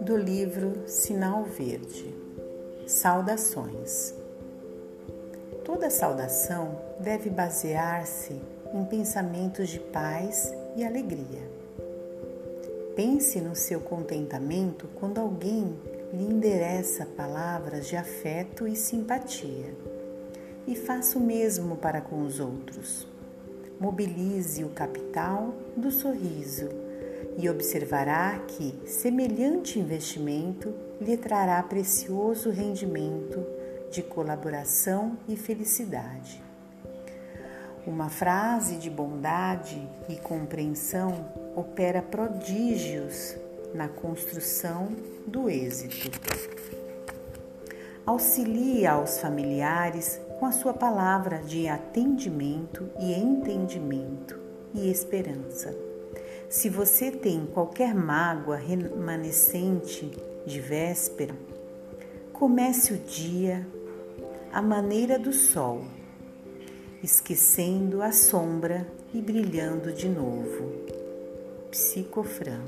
Do livro Sinal Verde Saudações. Toda saudação deve basear-se em pensamentos de paz e alegria. Pense no seu contentamento quando alguém lhe endereça palavras de afeto e simpatia. E faça o mesmo para com os outros. Mobilize o capital do sorriso e observará que semelhante investimento lhe trará precioso rendimento de colaboração e felicidade. Uma frase de bondade e compreensão opera prodígios na construção do êxito. Auxilie aos familiares com a sua palavra de atendimento e entendimento e esperança. Se você tem qualquer mágoa remanescente de véspera, comece o dia à maneira do sol esquecendo a sombra e brilhando de novo. Psicofran